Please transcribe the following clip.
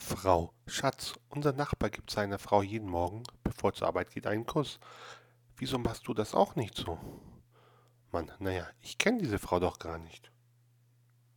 Frau, Schatz, unser Nachbar gibt seiner Frau jeden Morgen, bevor er zur Arbeit geht, einen Kuss. Wieso machst du das auch nicht so? Mann, naja, ich kenne diese Frau doch gar nicht.